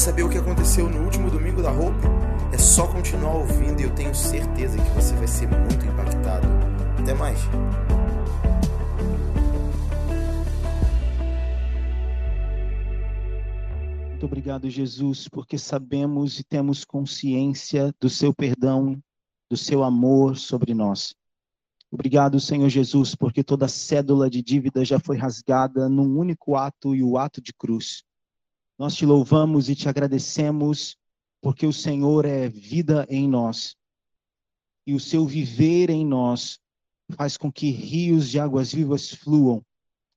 saber o que aconteceu no último domingo da Hope? É só continuar ouvindo e eu tenho certeza que você vai ser muito impactado. Até mais! Muito obrigado, Jesus, porque sabemos e temos consciência do seu perdão, do seu amor sobre nós. Obrigado, Senhor Jesus, porque toda cédula de dívida já foi rasgada num único ato e o ato de cruz. Nós te louvamos e te agradecemos, porque o Senhor é vida em nós. E o seu viver em nós faz com que rios de águas vivas fluam.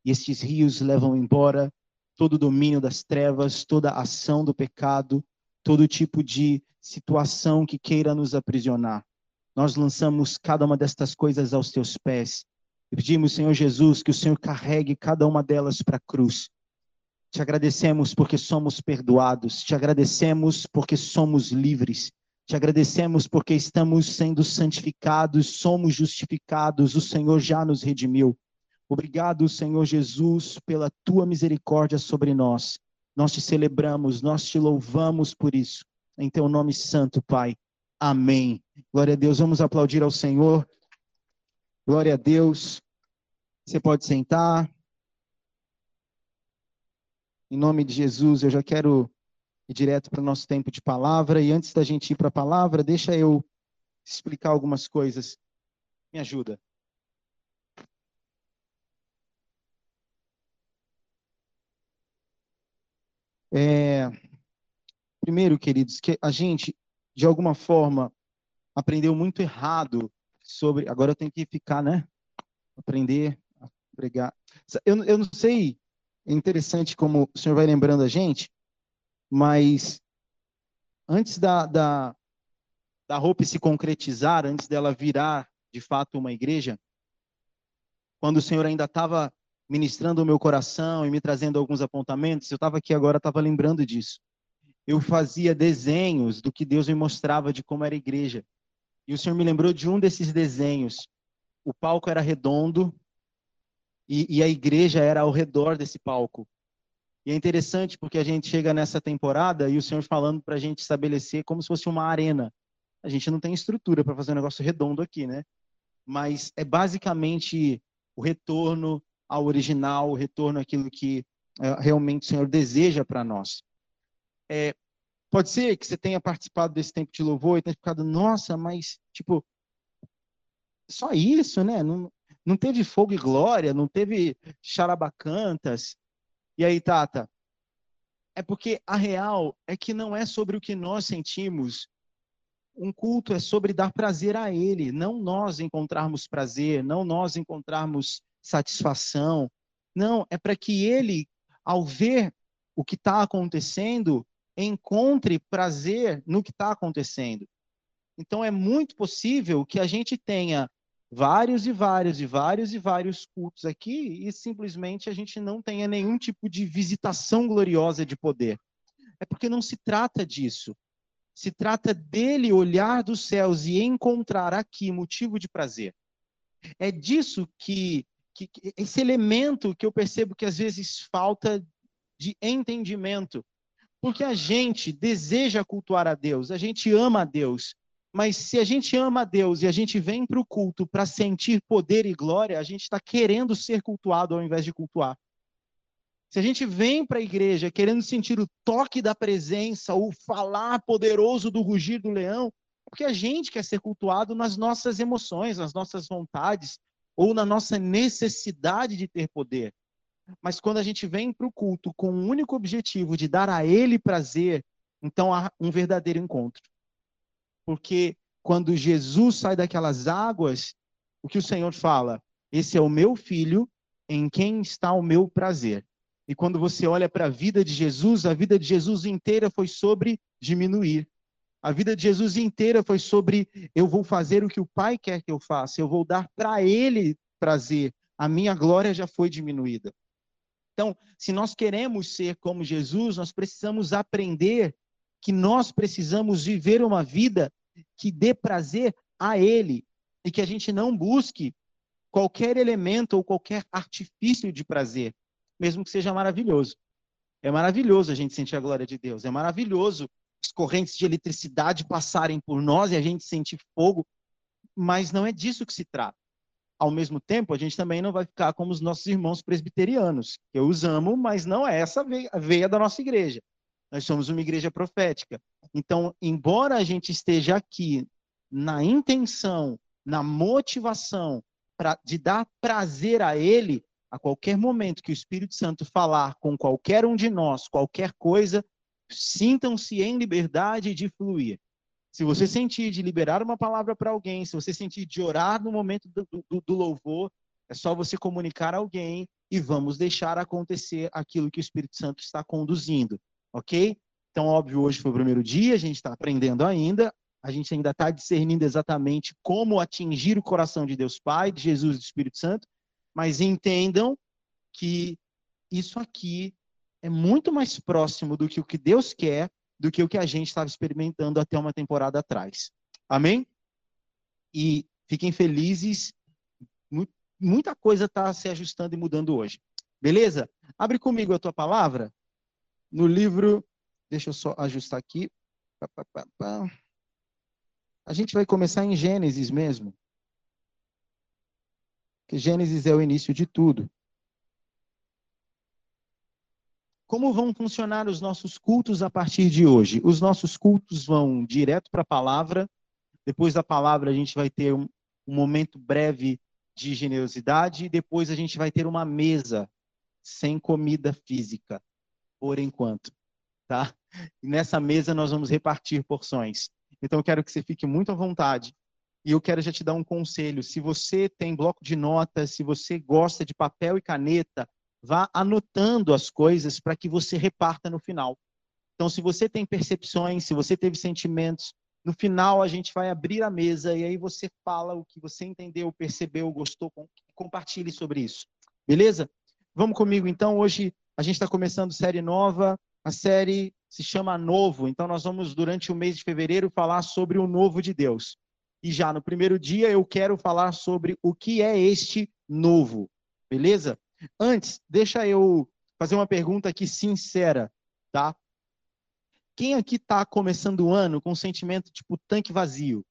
E estes rios levam embora todo o domínio das trevas, toda a ação do pecado, todo tipo de situação que queira nos aprisionar. Nós lançamos cada uma destas coisas aos teus pés e pedimos, Senhor Jesus, que o Senhor carregue cada uma delas para a cruz. Te agradecemos porque somos perdoados, te agradecemos porque somos livres, te agradecemos porque estamos sendo santificados, somos justificados, o Senhor já nos redimiu. Obrigado, Senhor Jesus, pela tua misericórdia sobre nós. Nós te celebramos, nós te louvamos por isso. Em teu nome santo, Pai. Amém. Glória a Deus. Vamos aplaudir ao Senhor. Glória a Deus. Você pode sentar. Em nome de Jesus, eu já quero ir direto para o nosso tempo de palavra. E antes da gente ir para a palavra, deixa eu explicar algumas coisas. Me ajuda. É, primeiro, queridos, que a gente, de alguma forma, aprendeu muito errado sobre. Agora eu tenho que ficar, né? Aprender a pregar. Eu, eu não sei, é interessante como o senhor vai lembrando a gente, mas antes da, da, da roupa se concretizar, antes dela virar de fato uma igreja, quando o senhor ainda estava ministrando o meu coração e me trazendo alguns apontamentos, eu estava aqui agora, estava lembrando disso. Eu fazia desenhos do que Deus me mostrava de como era a igreja. E o Senhor me lembrou de um desses desenhos. O palco era redondo e, e a igreja era ao redor desse palco. E é interessante porque a gente chega nessa temporada e o Senhor falando para a gente estabelecer como se fosse uma arena. A gente não tem estrutura para fazer um negócio redondo aqui, né? Mas é basicamente o retorno ao original, o retorno àquilo que é, realmente o Senhor deseja para nós. É, pode ser que você tenha participado desse tempo de louvor e tenha ficado, nossa, mas, tipo, só isso, né? Não, não teve fogo e glória, não teve charabacantas. E aí, Tata? É porque a real é que não é sobre o que nós sentimos. Um culto é sobre dar prazer a Ele, não nós encontrarmos prazer, não nós encontrarmos satisfação. Não, é para que ele, ao ver o que está acontecendo, encontre prazer no que está acontecendo. Então, é muito possível que a gente tenha vários e vários e vários e vários cultos aqui e simplesmente a gente não tenha nenhum tipo de visitação gloriosa de poder. É porque não se trata disso. Se trata dele olhar dos céus e encontrar aqui motivo de prazer. É disso que que, esse elemento que eu percebo que às vezes falta de entendimento. Porque a gente deseja cultuar a Deus, a gente ama a Deus, mas se a gente ama a Deus e a gente vem para o culto para sentir poder e glória, a gente está querendo ser cultuado ao invés de cultuar. Se a gente vem para a igreja querendo sentir o toque da presença, o falar poderoso do rugir do leão, é porque a gente quer ser cultuado nas nossas emoções, nas nossas vontades, ou na nossa necessidade de ter poder. Mas quando a gente vem para o culto com o único objetivo de dar a Ele prazer, então há um verdadeiro encontro. Porque quando Jesus sai daquelas águas, o que o Senhor fala? Esse é o meu filho em quem está o meu prazer. E quando você olha para a vida de Jesus, a vida de Jesus inteira foi sobre diminuir. A vida de Jesus inteira foi sobre eu vou fazer o que o Pai quer que eu faça, eu vou dar para Ele prazer. A minha glória já foi diminuída. Então, se nós queremos ser como Jesus, nós precisamos aprender que nós precisamos viver uma vida que dê prazer a Ele e que a gente não busque qualquer elemento ou qualquer artifício de prazer, mesmo que seja maravilhoso. É maravilhoso a gente sentir a glória de Deus. É maravilhoso as correntes de eletricidade passarem por nós e a gente sentir fogo. Mas não é disso que se trata. Ao mesmo tempo, a gente também não vai ficar como os nossos irmãos presbiterianos, que eu os amo, mas não é essa a veia da nossa igreja. Nós somos uma igreja profética. Então, embora a gente esteja aqui na intenção, na motivação pra, de dar prazer a Ele, a qualquer momento que o Espírito Santo falar com qualquer um de nós, qualquer coisa, sintam-se em liberdade de fluir. Se você sentir de liberar uma palavra para alguém, se você sentir de orar no momento do, do, do, louvor, é só você comunicar a alguém e vamos deixar acontecer aquilo que o Espírito Santo está conduzindo ok? Então, óbvio, hoje foi o primeiro dia, a gente está aprendendo ainda, a gente ainda está discernindo exatamente como atingir o coração de Deus Pai, de Jesus e do Espírito Santo, mas entendam que isso aqui é muito mais próximo do que o que Deus quer, do que o que a gente estava experimentando até uma temporada atrás. Amém? E fiquem felizes, muita coisa está se ajustando e mudando hoje. Beleza? Abre comigo a tua palavra no livro, deixa eu só ajustar aqui. A gente vai começar em Gênesis mesmo. Porque Gênesis é o início de tudo. Como vão funcionar os nossos cultos a partir de hoje? Os nossos cultos vão direto para a palavra. Depois da palavra, a gente vai ter um, um momento breve de generosidade. Depois, a gente vai ter uma mesa sem comida física por enquanto, tá? E nessa mesa nós vamos repartir porções. Então eu quero que você fique muito à vontade. E eu quero já te dar um conselho. Se você tem bloco de notas, se você gosta de papel e caneta, vá anotando as coisas para que você reparta no final. Então, se você tem percepções, se você teve sentimentos, no final a gente vai abrir a mesa e aí você fala o que você entendeu, percebeu, gostou, compartilhe sobre isso. Beleza? Vamos comigo então. Hoje a gente está começando série nova. A série se chama Novo. Então, nós vamos, durante o mês de fevereiro, falar sobre o novo de Deus. E já no primeiro dia, eu quero falar sobre o que é este novo. Beleza? Antes, deixa eu fazer uma pergunta aqui sincera, tá? Quem aqui está começando o ano com um sentimento tipo tanque vazio?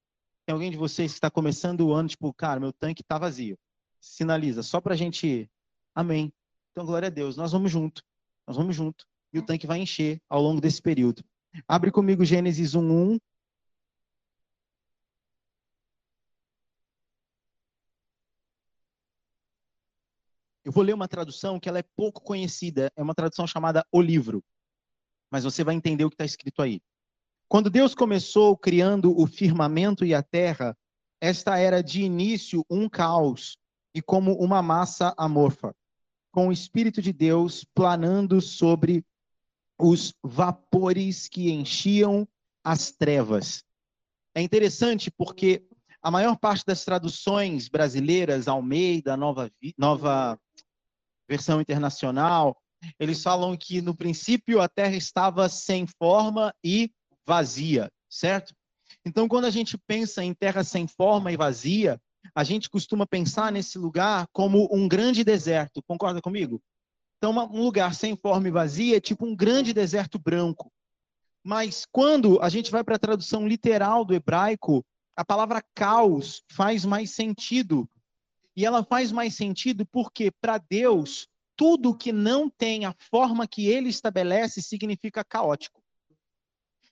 Tem alguém de vocês que está começando o ano tipo, cara, meu tanque está vazio? Sinaliza, só para a gente. Amém. Então, glória a Deus, nós vamos junto. Nós vamos junto. E o tanque vai encher ao longo desse período. Abre comigo Gênesis 1:1. Eu vou ler uma tradução que ela é pouco conhecida, é uma tradução chamada O Livro. Mas você vai entender o que está escrito aí. Quando Deus começou criando o firmamento e a terra, esta era de início um caos e como uma massa amorfa com o Espírito de Deus planando sobre os vapores que enchiam as trevas. É interessante porque a maior parte das traduções brasileiras, Almeida, Nova, Nova Versão Internacional, eles falam que no princípio a terra estava sem forma e vazia, certo? Então, quando a gente pensa em terra sem forma e vazia, a gente costuma pensar nesse lugar como um grande deserto. Concorda comigo? Então, um lugar sem forma e vazia é tipo um grande deserto branco. Mas quando a gente vai para a tradução literal do hebraico, a palavra caos faz mais sentido. E ela faz mais sentido porque, para Deus, tudo que não tem a forma que ele estabelece significa caótico.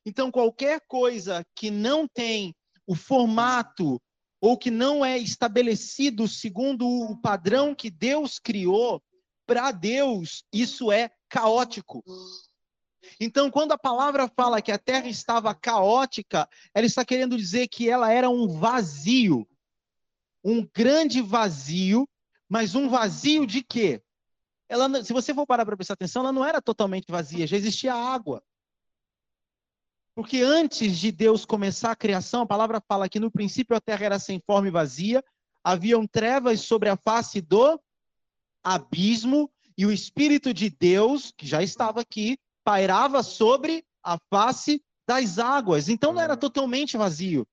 Então, qualquer coisa que não tem o formato, ou que não é estabelecido segundo o padrão que Deus criou, para Deus isso é caótico. Então, quando a palavra fala que a terra estava caótica, ela está querendo dizer que ela era um vazio. Um grande vazio, mas um vazio de quê? Ela, se você for parar para prestar atenção, ela não era totalmente vazia, já existia água. Porque antes de Deus começar a criação, a palavra fala que no princípio a terra era sem forma e vazia, haviam trevas sobre a face do abismo, e o Espírito de Deus, que já estava aqui, pairava sobre a face das águas. Então não era totalmente vazio.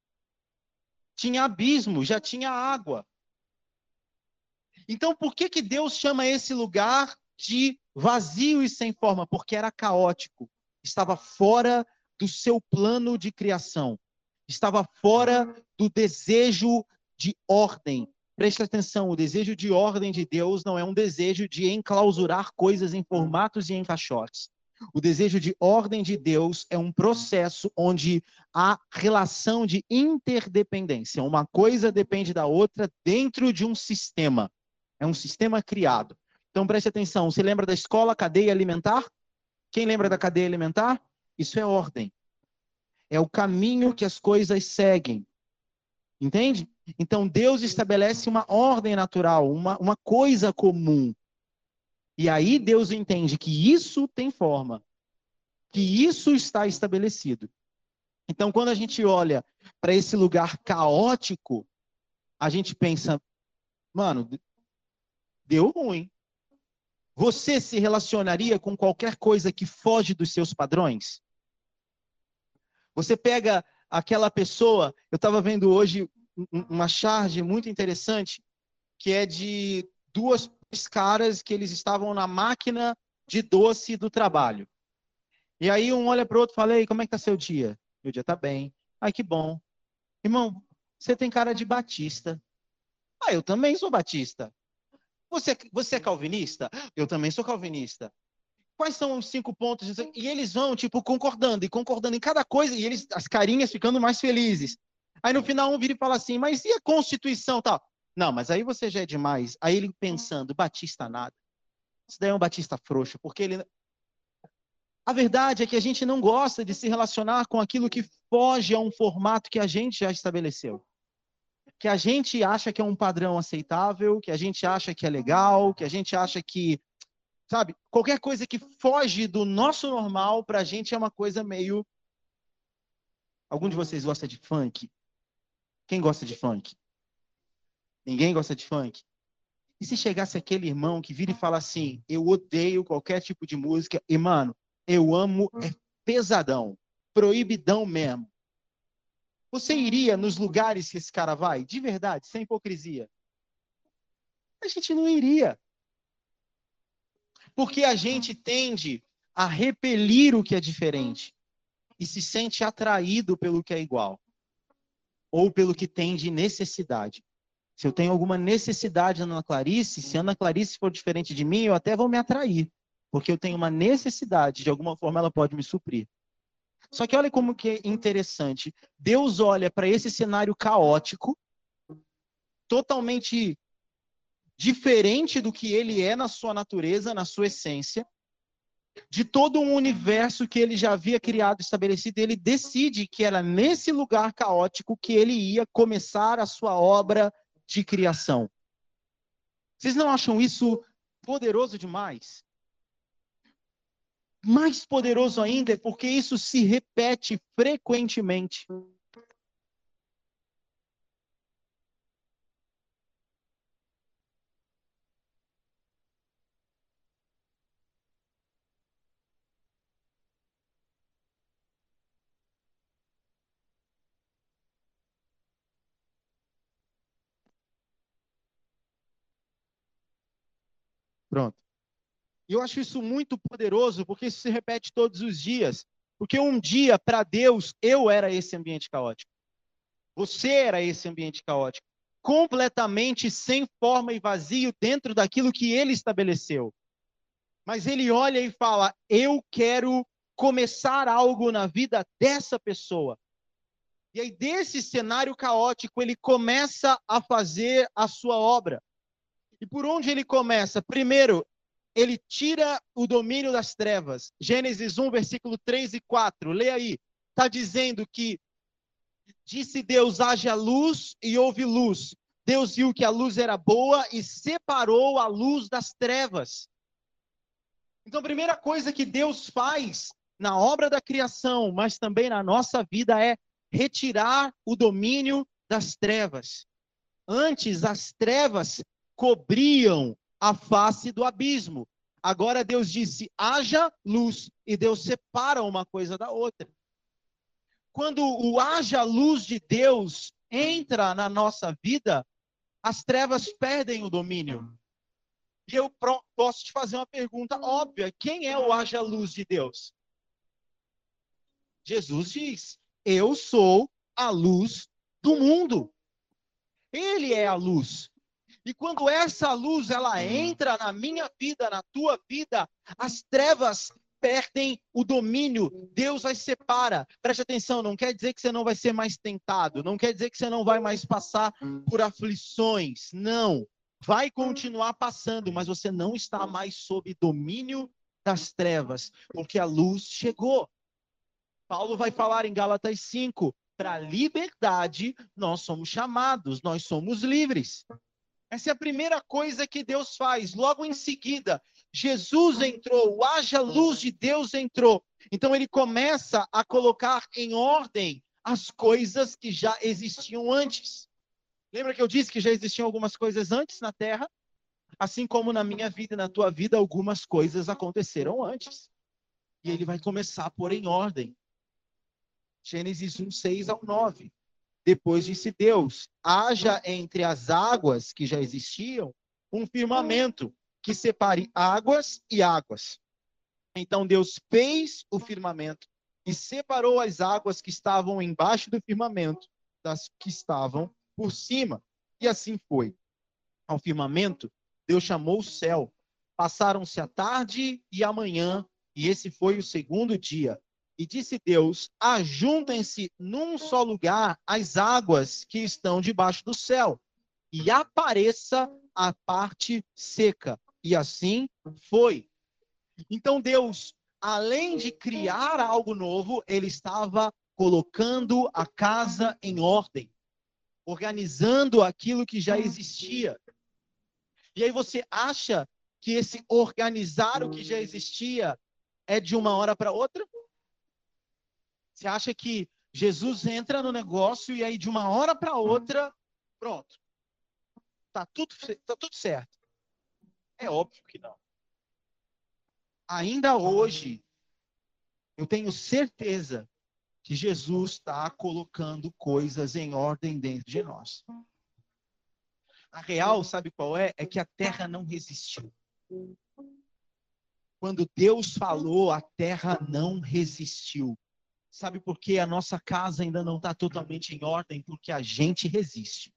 Tinha abismo, já tinha água. Então por que, que Deus chama esse lugar de vazio e sem forma, porque era caótico, estava fora do seu plano de criação, estava fora do desejo de ordem. Preste atenção, o desejo de ordem de Deus não é um desejo de enclausurar coisas em formatos e em caixotes. O desejo de ordem de Deus é um processo onde há relação de interdependência. Uma coisa depende da outra dentro de um sistema. É um sistema criado. Então preste atenção. Você lembra da escola, cadeia alimentar? Quem lembra da cadeia alimentar? Isso é ordem. É o caminho que as coisas seguem. Entende? Então Deus estabelece uma ordem natural, uma, uma coisa comum. E aí Deus entende que isso tem forma, que isso está estabelecido. Então, quando a gente olha para esse lugar caótico, a gente pensa, mano, deu ruim. Você se relacionaria com qualquer coisa que foge dos seus padrões? Você pega aquela pessoa, eu estava vendo hoje uma charge muito interessante, que é de duas caras que eles estavam na máquina de doce do trabalho. E aí um olha para o outro e fala, Ei, como é que tá seu dia? Meu dia tá bem. Ai, que bom. Irmão, você tem cara de batista. Ah, eu também sou batista. Você, você é calvinista? Eu também sou calvinista. Quais são os cinco pontos? E eles vão, tipo, concordando e concordando em cada coisa, e eles, as carinhas ficando mais felizes. Aí no final um vira e fala assim, mas e a Constituição tal? Não, mas aí você já é demais. Aí ele pensando, Batista nada. Isso daí é um Batista frouxo, porque ele. A verdade é que a gente não gosta de se relacionar com aquilo que foge a um formato que a gente já estabeleceu. Que a gente acha que é um padrão aceitável, que a gente acha que é legal, que a gente acha que. Sabe? Qualquer coisa que foge do nosso normal, pra gente é uma coisa meio. Algum de vocês gosta de funk? Quem gosta de funk? Ninguém gosta de funk. E se chegasse aquele irmão que vira e fala assim: Eu odeio qualquer tipo de música, e mano, eu amo, é pesadão, proibidão mesmo. Você iria nos lugares que esse cara vai? De verdade, sem hipocrisia? A gente não iria. Porque a gente tende a repelir o que é diferente e se sente atraído pelo que é igual ou pelo que tem de necessidade. Se eu tenho alguma necessidade na Ana Clarice, se a Ana Clarice for diferente de mim, eu até vou me atrair. Porque eu tenho uma necessidade, de alguma forma ela pode me suprir. Só que olha como que é interessante. Deus olha para esse cenário caótico, totalmente diferente do que ele é na sua natureza, na sua essência, de todo um universo que ele já havia criado, estabelecido, ele decide que era nesse lugar caótico que ele ia começar a sua obra de criação. Vocês não acham isso poderoso demais? Mais poderoso ainda é porque isso se repete frequentemente. Pronto. E eu acho isso muito poderoso, porque isso se repete todos os dias. Porque um dia, para Deus, eu era esse ambiente caótico. Você era esse ambiente caótico. Completamente sem forma e vazio dentro daquilo que ele estabeleceu. Mas ele olha e fala: Eu quero começar algo na vida dessa pessoa. E aí, desse cenário caótico, ele começa a fazer a sua obra. E por onde ele começa? Primeiro, ele tira o domínio das trevas. Gênesis 1, versículo 3 e 4. Leia aí. Está dizendo que disse Deus: haja luz e houve luz. Deus viu que a luz era boa e separou a luz das trevas. Então, a primeira coisa que Deus faz na obra da criação, mas também na nossa vida, é retirar o domínio das trevas. Antes, as trevas cobriam a face do abismo. Agora Deus disse: haja luz, e Deus separa uma coisa da outra. Quando o haja luz de Deus entra na nossa vida, as trevas perdem o domínio. E eu posso te fazer uma pergunta óbvia: quem é o haja luz de Deus? Jesus diz: Eu sou a luz do mundo. Ele é a luz. E quando essa luz ela entra na minha vida, na tua vida, as trevas perdem o domínio, Deus as separa. Preste atenção, não quer dizer que você não vai ser mais tentado, não quer dizer que você não vai mais passar por aflições. Não. Vai continuar passando, mas você não está mais sob domínio das trevas, porque a luz chegou. Paulo vai falar em Gálatas 5, para liberdade nós somos chamados, nós somos livres. Essa é a primeira coisa que Deus faz. Logo em seguida, Jesus entrou, haja luz de Deus entrou. Então ele começa a colocar em ordem as coisas que já existiam antes. Lembra que eu disse que já existiam algumas coisas antes na terra? Assim como na minha vida e na tua vida, algumas coisas aconteceram antes. E ele vai começar a pôr em ordem. Gênesis 1, 6 ao 9. Depois disse Deus: haja entre as águas que já existiam um firmamento que separe águas e águas. Então Deus fez o firmamento e separou as águas que estavam embaixo do firmamento das que estavam por cima. E assim foi. Ao firmamento, Deus chamou o céu. Passaram-se a tarde e a manhã, e esse foi o segundo dia. E disse Deus: Ajuntem-se num só lugar as águas que estão debaixo do céu, e apareça a parte seca. E assim foi. Então Deus, além de criar algo novo, ele estava colocando a casa em ordem, organizando aquilo que já existia. E aí você acha que esse organizar o que já existia é de uma hora para outra? Você acha que Jesus entra no negócio e aí de uma hora para outra, pronto. Tá tudo, tá tudo certo. É óbvio que não. Ainda hoje, eu tenho certeza que Jesus está colocando coisas em ordem dentro de nós. A real, sabe qual é? É que a terra não resistiu. Quando Deus falou, a terra não resistiu. Sabe por que a nossa casa ainda não está totalmente em ordem? Porque a gente resiste.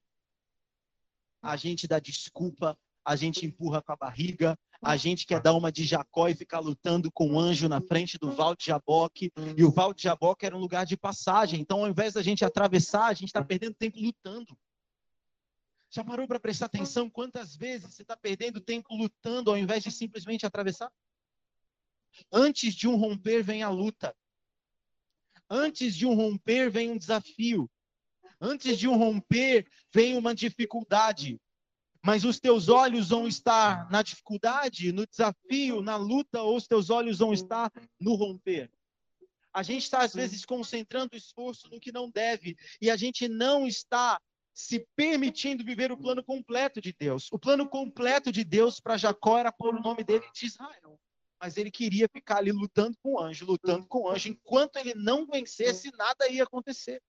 A gente dá desculpa, a gente empurra com a barriga, a gente quer dar uma de Jacó e ficar lutando com o anjo na frente do Val de Jaboque. E o Val de Jaboque era um lugar de passagem. Então, ao invés da gente atravessar, a gente está perdendo tempo lutando. Já parou para prestar atenção quantas vezes você está perdendo tempo lutando ao invés de simplesmente atravessar? Antes de um romper vem a luta. Antes de um romper vem um desafio. Antes de um romper vem uma dificuldade. Mas os teus olhos vão estar na dificuldade, no desafio, na luta, ou os teus olhos vão estar no romper. A gente está, às vezes, concentrando esforço no que não deve, e a gente não está se permitindo viver o plano completo de Deus. O plano completo de Deus para Jacó era pôr o nome dele de Israel mas ele queria ficar ali lutando com o anjo, lutando com o anjo. Enquanto ele não vencesse, nada ia acontecer.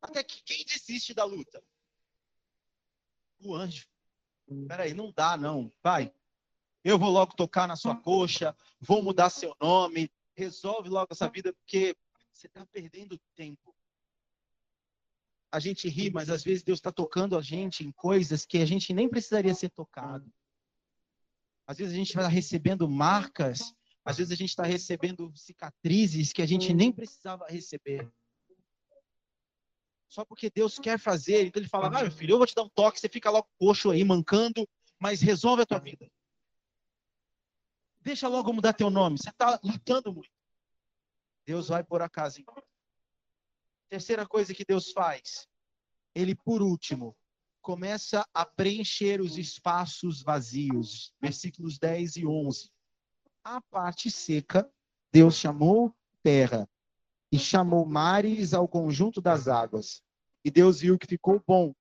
Até que quem desiste da luta? O anjo. Peraí, não dá, não. Vai. Eu vou logo tocar na sua coxa, vou mudar seu nome, resolve logo essa vida, porque você está perdendo tempo. A gente ri, mas às vezes Deus está tocando a gente em coisas que a gente nem precisaria ser tocado. Às vezes a gente vai recebendo marcas, às vezes a gente está recebendo cicatrizes que a gente nem precisava receber. Só porque Deus quer fazer, então ele fala: ah, meu filho, eu vou te dar um toque, você fica logo coxo aí, mancando, mas resolve a tua vida. Deixa logo mudar teu nome, você está lutando muito. Deus vai por acaso. Terceira coisa que Deus faz, ele, por último, começa a preencher os espaços vazios. Versículos 10 e 11. A parte seca, Deus chamou terra e chamou mares ao conjunto das águas. E Deus viu que ficou bom.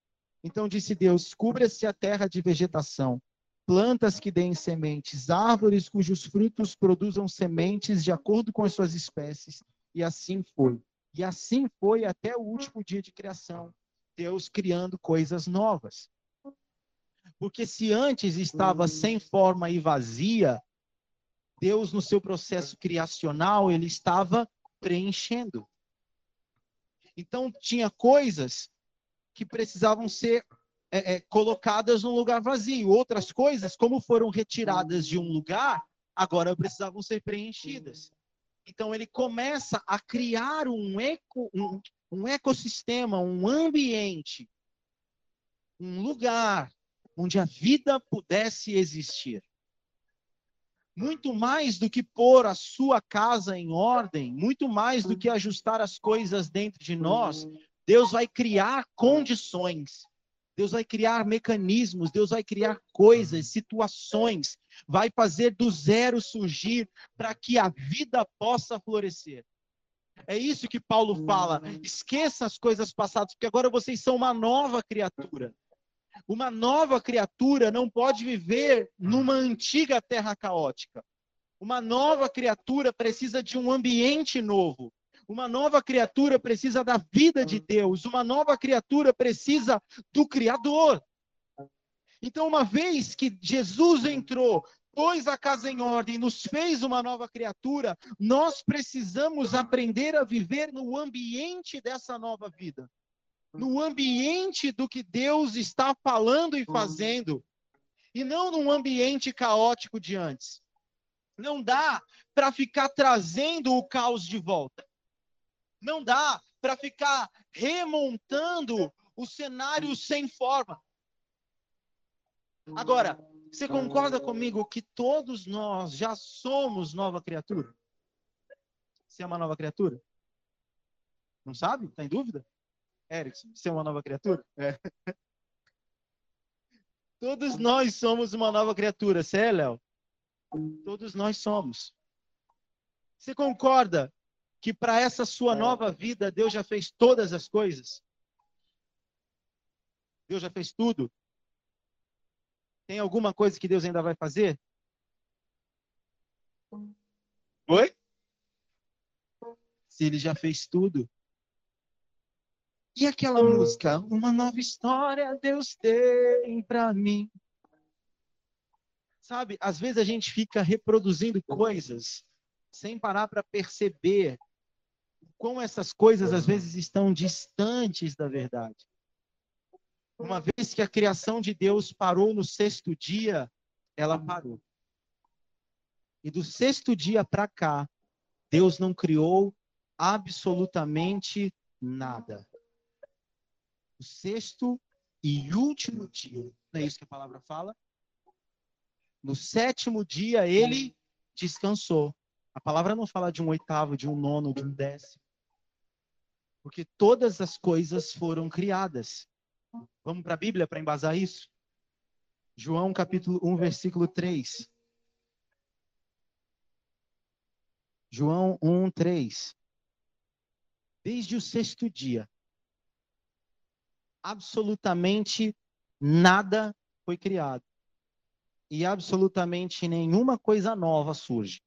Então disse Deus: Cubra-se a terra de vegetação, plantas que deem sementes, árvores cujos frutos produzam sementes de acordo com as suas espécies. E assim foi. E assim foi até o último dia de criação. Deus criando coisas novas. Porque se antes estava sem forma e vazia, Deus, no seu processo criacional, ele estava preenchendo. Então, tinha coisas que precisavam ser é, é, colocadas num lugar vazio. Outras coisas, como foram retiradas de um lugar, agora precisavam ser preenchidas. Então, ele começa a criar um, eco, um, um ecossistema, um ambiente, um lugar onde a vida pudesse existir. Muito mais do que pôr a sua casa em ordem, muito mais do que ajustar as coisas dentro de nós, Deus vai criar condições, Deus vai criar mecanismos, Deus vai criar coisas, situações, vai fazer do zero surgir para que a vida possa florescer. É isso que Paulo fala. Esqueça as coisas passadas, porque agora vocês são uma nova criatura. Uma nova criatura não pode viver numa antiga terra caótica. Uma nova criatura precisa de um ambiente novo. Uma nova criatura precisa da vida de Deus. Uma nova criatura precisa do Criador. Então, uma vez que Jesus entrou, pôs a casa em ordem, nos fez uma nova criatura, nós precisamos aprender a viver no ambiente dessa nova vida no ambiente do que Deus está falando e fazendo, e não num ambiente caótico de antes. Não dá para ficar trazendo o caos de volta. Não dá para ficar remontando o cenário sem forma. Agora, você concorda comigo que todos nós já somos nova criatura? Você é uma nova criatura? Não sabe? Está em dúvida? Erickson, você é uma nova criatura? É. Todos nós somos uma nova criatura, você é, Léo? Todos nós somos. Você concorda que para essa sua nova vida Deus já fez todas as coisas? Deus já fez tudo? Tem alguma coisa que Deus ainda vai fazer? Oi? Se ele já fez tudo, e aquela música, uma nova história Deus tem para mim. Sabe, às vezes a gente fica reproduzindo coisas sem parar para perceber como essas coisas às vezes estão distantes da verdade. Uma vez que a criação de Deus parou no sexto dia, ela parou. E do sexto dia para cá, Deus não criou absolutamente nada o sexto e último dia. Não é isso que a palavra fala? No sétimo dia ele descansou. A palavra não fala de um oitavo, de um nono, de um décimo. Porque todas as coisas foram criadas. Vamos para a Bíblia para embasar isso? João capítulo 1, versículo 3. João 1, 3. Desde o sexto dia, absolutamente nada foi criado. E absolutamente nenhuma coisa nova surge.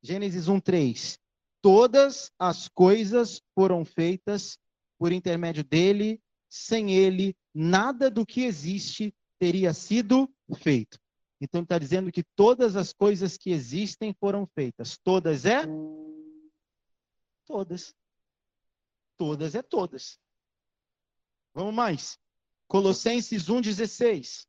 Gênesis 1:3. Todas as coisas foram feitas por intermédio dele, sem ele nada do que existe teria sido feito. Então está dizendo que todas as coisas que existem foram feitas. Todas é todas. Todas é todas. Vamos mais. Colossenses 1,16.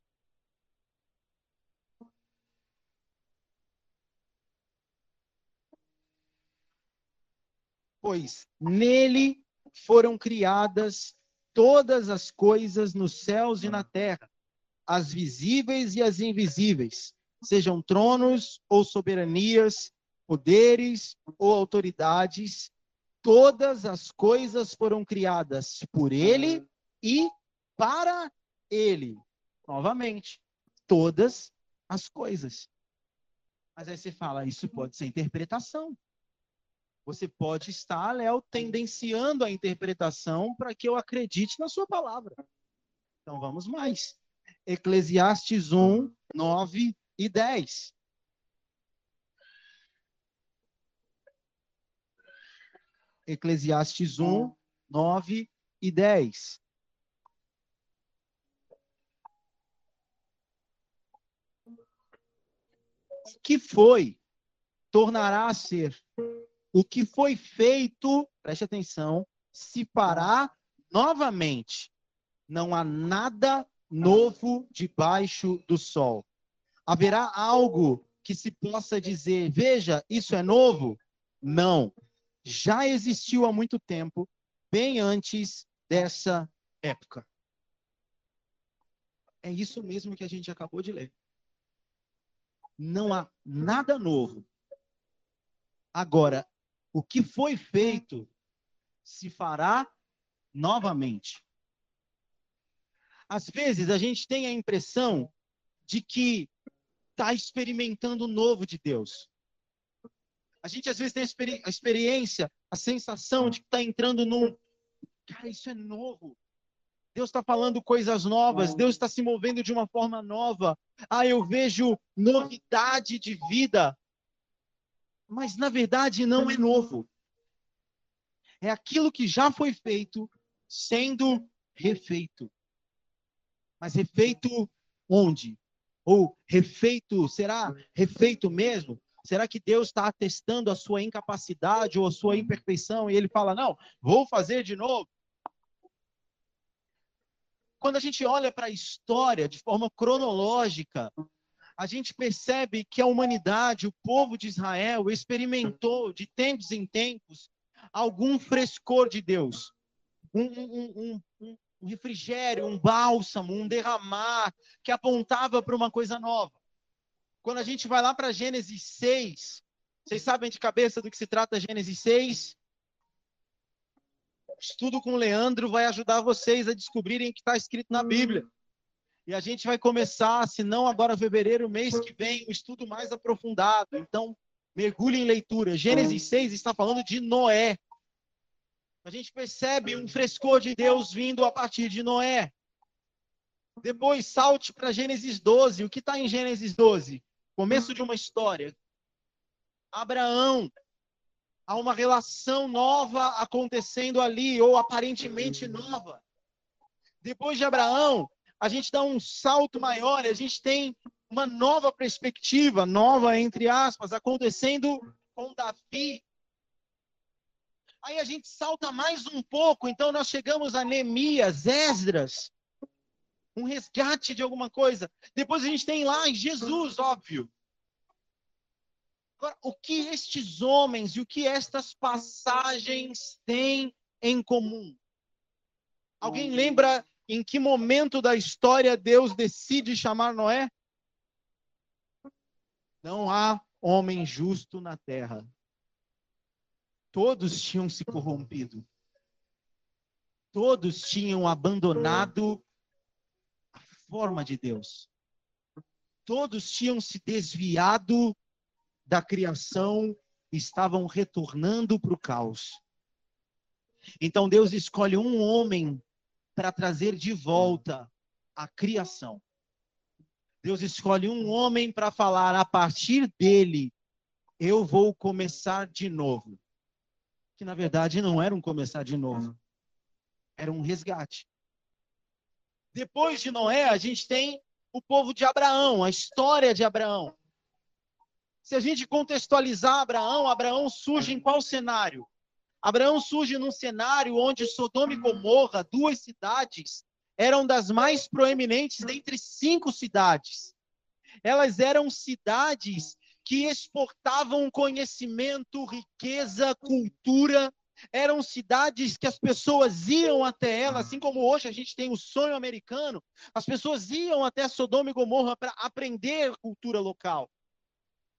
Pois nele foram criadas todas as coisas nos céus e na terra, as visíveis e as invisíveis, sejam tronos ou soberanias, poderes ou autoridades, todas as coisas foram criadas por ele e para ele. Novamente, todas as coisas. Mas aí você fala, isso pode ser interpretação. Você pode estar, Léo, tendenciando a interpretação para que eu acredite na sua palavra. Então vamos mais. Eclesiastes 1, 9 e 10. Eclesiastes 1, 9 e 10. O que foi tornará a ser o que foi feito, preste atenção, se fará novamente. Não há nada novo debaixo do sol. Haverá algo que se possa dizer, veja, isso é novo? Não. Já existiu há muito tempo, bem antes dessa época. É isso mesmo que a gente acabou de ler. Não há nada novo. Agora, o que foi feito se fará novamente. Às vezes a gente tem a impressão de que está experimentando o novo de Deus. A gente às vezes tem a, experi a experiência, a sensação de que está entrando num. Cara, isso é novo. Deus está falando coisas novas, Deus está se movendo de uma forma nova. Ah, eu vejo novidade de vida. Mas na verdade não é novo. É aquilo que já foi feito sendo refeito. Mas refeito onde? Ou refeito, será refeito mesmo? Será que Deus está atestando a sua incapacidade ou a sua imperfeição e ele fala: não, vou fazer de novo? Quando a gente olha para a história de forma cronológica, a gente percebe que a humanidade, o povo de Israel, experimentou de tempos em tempos algum frescor de Deus, um, um, um, um refrigério, um bálsamo, um derramar que apontava para uma coisa nova. Quando a gente vai lá para Gênesis 6, vocês sabem de cabeça do que se trata Gênesis 6? Estudo com o Leandro vai ajudar vocês a descobrirem o que está escrito na Bíblia. E a gente vai começar, se não agora fevereiro, mês que vem, um estudo mais aprofundado. Então, mergulhe em leitura. Gênesis 6 está falando de Noé. A gente percebe um frescor de Deus vindo a partir de Noé. Depois, salte para Gênesis 12. O que está em Gênesis 12? Começo de uma história. Abraão. Há uma relação nova acontecendo ali, ou aparentemente nova. Depois de Abraão, a gente dá um salto maior, a gente tem uma nova perspectiva, nova entre aspas, acontecendo com Davi. Aí a gente salta mais um pouco, então nós chegamos a Neemias, Esdras, um resgate de alguma coisa. Depois a gente tem lá Jesus, óbvio. Agora, o que estes homens e o que estas passagens têm em comum? Alguém lembra em que momento da história Deus decide chamar Noé? Não há homem justo na terra. Todos tinham se corrompido. Todos tinham abandonado a forma de Deus. Todos tinham se desviado da criação, estavam retornando para o caos. Então Deus escolhe um homem para trazer de volta a criação. Deus escolhe um homem para falar a partir dele, eu vou começar de novo. Que na verdade não era um começar de novo, era um resgate. Depois de Noé, a gente tem o povo de Abraão, a história de Abraão. Se a gente contextualizar Abraão, Abraão surge em qual cenário? Abraão surge num cenário onde Sodoma e Gomorra, duas cidades, eram das mais proeminentes dentre cinco cidades. Elas eram cidades que exportavam conhecimento, riqueza, cultura. Eram cidades que as pessoas iam até ela, assim como hoje a gente tem o sonho americano. As pessoas iam até Sodoma e Gomorra para aprender cultura local.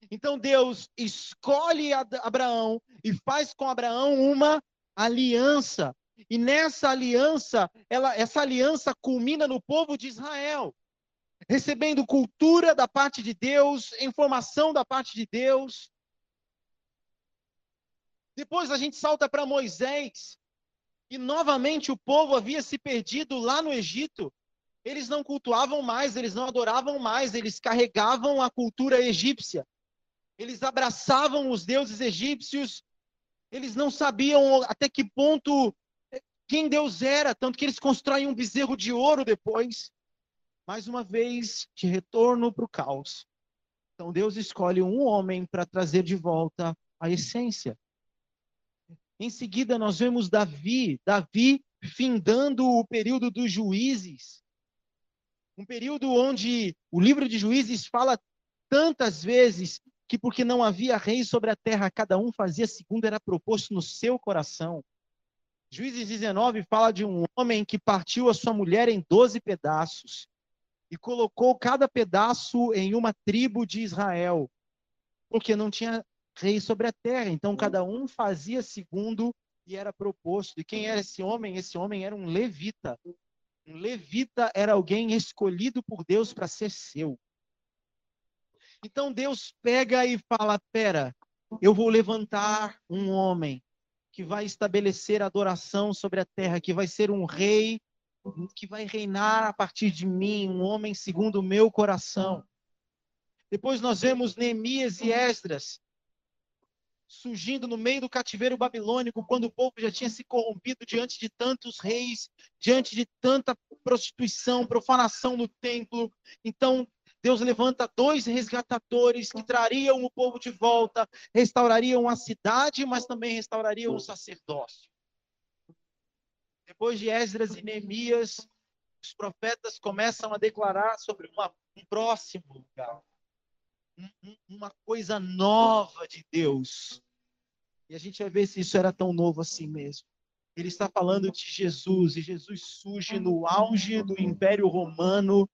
Então Deus escolhe Abraão e faz com Abraão uma aliança. E nessa aliança, ela, essa aliança culmina no povo de Israel, recebendo cultura da parte de Deus, informação da parte de Deus. Depois a gente salta para Moisés, e novamente o povo havia se perdido lá no Egito. Eles não cultuavam mais, eles não adoravam mais, eles carregavam a cultura egípcia eles abraçavam os deuses egípcios, eles não sabiam até que ponto eh, quem Deus era, tanto que eles constroem um bezerro de ouro depois. Mais uma vez, de retorno para o caos. Então Deus escolhe um homem para trazer de volta a essência. Em seguida, nós vemos Davi, Davi findando o período dos juízes, um período onde o livro de juízes fala tantas vezes que porque não havia rei sobre a terra, cada um fazia segundo era proposto no seu coração. Juízes 19 fala de um homem que partiu a sua mulher em doze pedaços e colocou cada pedaço em uma tribo de Israel, porque não tinha rei sobre a terra. Então cada um fazia segundo e era proposto. E quem era esse homem? Esse homem era um levita. Um levita era alguém escolhido por Deus para ser seu. Então Deus pega e fala: Pera, eu vou levantar um homem que vai estabelecer adoração sobre a terra, que vai ser um rei, que vai reinar a partir de mim, um homem segundo o meu coração. Depois nós vemos Neemias e Esdras surgindo no meio do cativeiro babilônico, quando o povo já tinha se corrompido diante de tantos reis, diante de tanta prostituição, profanação no templo. Então, Deus levanta dois resgatadores que trariam o povo de volta, restaurariam a cidade, mas também restaurariam o sacerdócio. Depois de Esdras e Neemias, os profetas começam a declarar sobre uma, um próximo lugar, um, uma coisa nova de Deus. E a gente vai ver se isso era tão novo assim mesmo. Ele está falando de Jesus, e Jesus surge no auge do Império Romano,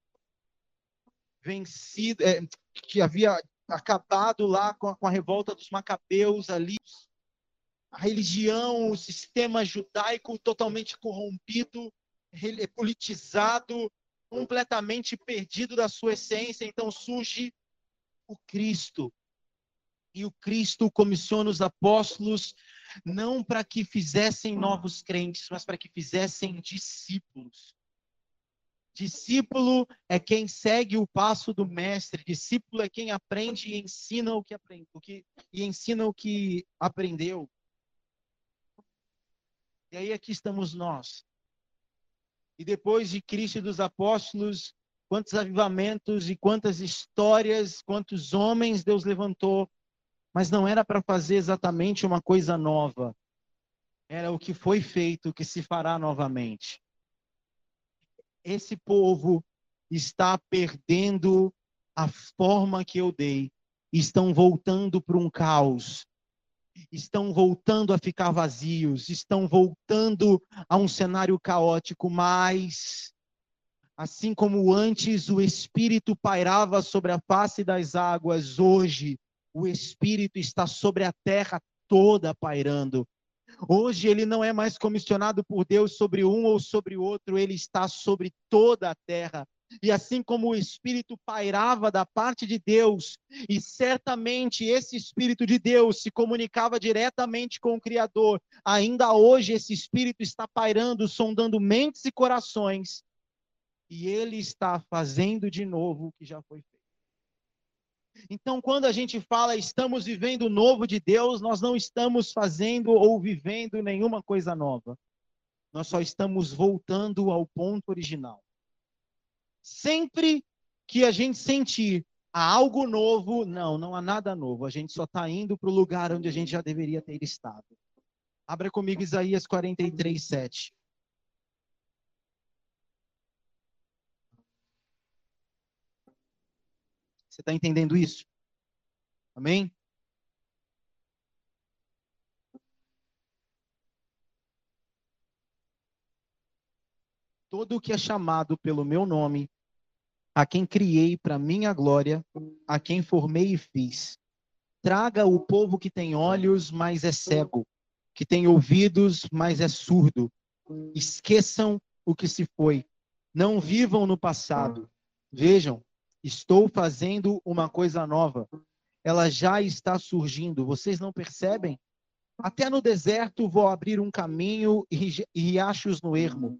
vencido, é, que havia acabado lá com a, com a revolta dos macabeus ali, a religião, o sistema judaico totalmente corrompido, politizado, completamente perdido da sua essência. Então surge o Cristo. E o Cristo comissiona os apóstolos não para que fizessem novos crentes, mas para que fizessem discípulos. Discípulo é quem segue o passo do mestre, discípulo é quem aprende e ensina o que aprende, o que e ensina o que aprendeu. E aí aqui estamos nós. E depois de Cristo e dos apóstolos, quantos avivamentos e quantas histórias, quantos homens Deus levantou, mas não era para fazer exatamente uma coisa nova. Era o que foi feito que se fará novamente esse povo está perdendo a forma que eu dei, estão voltando para um caos, estão voltando a ficar vazios, estão voltando a um cenário caótico, mas assim como antes o espírito pairava sobre a face das águas, hoje o espírito está sobre a terra toda pairando. Hoje ele não é mais comissionado por Deus sobre um ou sobre outro, ele está sobre toda a terra. E assim como o Espírito pairava da parte de Deus, e certamente esse Espírito de Deus se comunicava diretamente com o Criador, ainda hoje esse Espírito está pairando, sondando mentes e corações, e ele está fazendo de novo o que já foi feito. Então, quando a gente fala estamos vivendo o novo de Deus, nós não estamos fazendo ou vivendo nenhuma coisa nova. Nós só estamos voltando ao ponto original. Sempre que a gente sentir algo novo, não, não há nada novo. A gente só está indo para o lugar onde a gente já deveria ter estado. Abra comigo Isaías 43, 7. Você está entendendo isso? Amém? Todo o que é chamado pelo meu nome, a quem criei para minha glória, a quem formei e fiz. Traga o povo que tem olhos, mas é cego, que tem ouvidos, mas é surdo. Esqueçam o que se foi. Não vivam no passado. Vejam, Estou fazendo uma coisa nova. Ela já está surgindo. Vocês não percebem? Até no deserto vou abrir um caminho e riachos no ermo.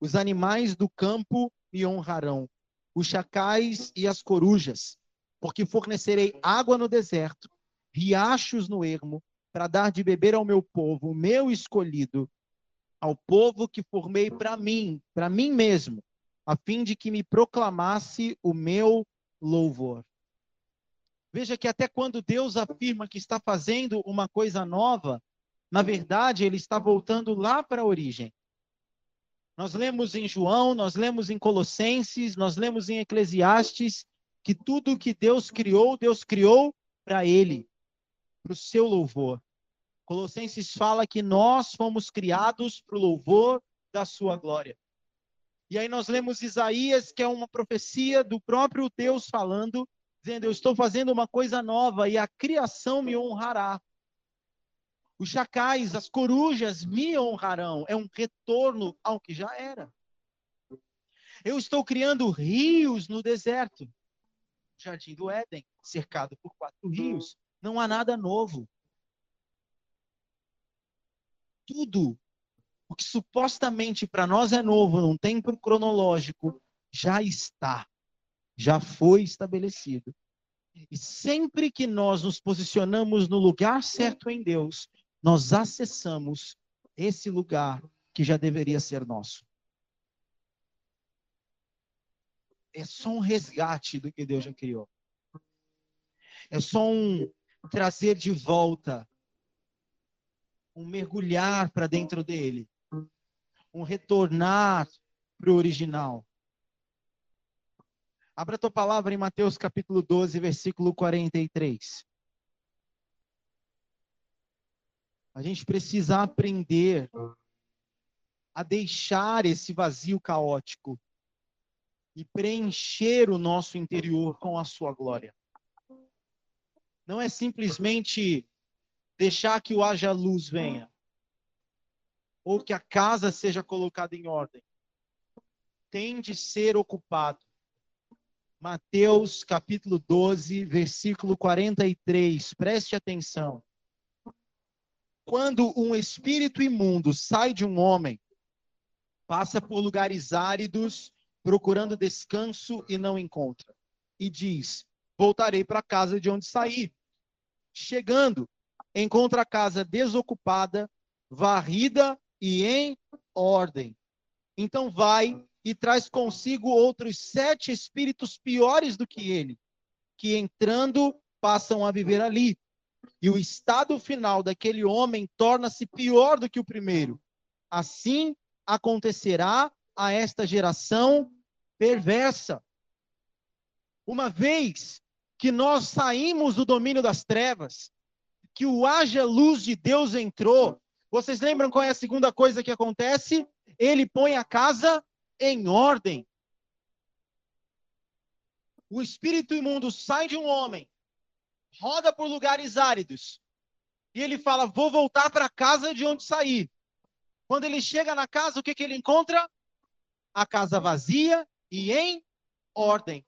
Os animais do campo me honrarão, os chacais e as corujas, porque fornecerei água no deserto, riachos no ermo, para dar de beber ao meu povo, meu escolhido, ao povo que formei para mim, para mim mesmo, a fim de que me proclamasse o meu louvor. Veja que até quando Deus afirma que está fazendo uma coisa nova, na verdade, ele está voltando lá para a origem. Nós lemos em João, nós lemos em Colossenses, nós lemos em Eclesiastes que tudo que Deus criou, Deus criou para ele, para o seu louvor. Colossenses fala que nós fomos criados para o louvor da sua glória. E aí nós lemos Isaías, que é uma profecia do próprio Deus falando, dizendo: Eu estou fazendo uma coisa nova e a criação me honrará. Os chacais, as corujas me honrarão. É um retorno ao que já era. Eu estou criando rios no deserto. Jardim do Éden, cercado por quatro rios. Não há nada novo. Tudo o que supostamente para nós é novo, num tempo cronológico, já está, já foi estabelecido. E sempre que nós nos posicionamos no lugar certo em Deus, nós acessamos esse lugar que já deveria ser nosso. É só um resgate do que Deus já criou. É só um trazer de volta, um mergulhar para dentro dele um retornar para o original. Abra a tua palavra em Mateus capítulo 12, versículo 43. A gente precisa aprender a deixar esse vazio caótico e preencher o nosso interior com a sua glória. Não é simplesmente deixar que o haja luz venha ou que a casa seja colocada em ordem. Tem de ser ocupado. Mateus capítulo 12, versículo 43. Preste atenção. Quando um espírito imundo sai de um homem, passa por lugares áridos, procurando descanso e não encontra. E diz: Voltarei para a casa de onde saí. Chegando, encontra a casa desocupada, varrida e em ordem. Então vai e traz consigo outros sete espíritos piores do que ele, que entrando passam a viver ali. E o estado final daquele homem torna-se pior do que o primeiro. Assim acontecerá a esta geração perversa. Uma vez que nós saímos do domínio das trevas, que o haja luz de Deus entrou, vocês lembram qual é a segunda coisa que acontece? Ele põe a casa em ordem. O espírito imundo sai de um homem, roda por lugares áridos, e ele fala: Vou voltar para a casa de onde saí. Quando ele chega na casa, o que, que ele encontra? A casa vazia e em ordem,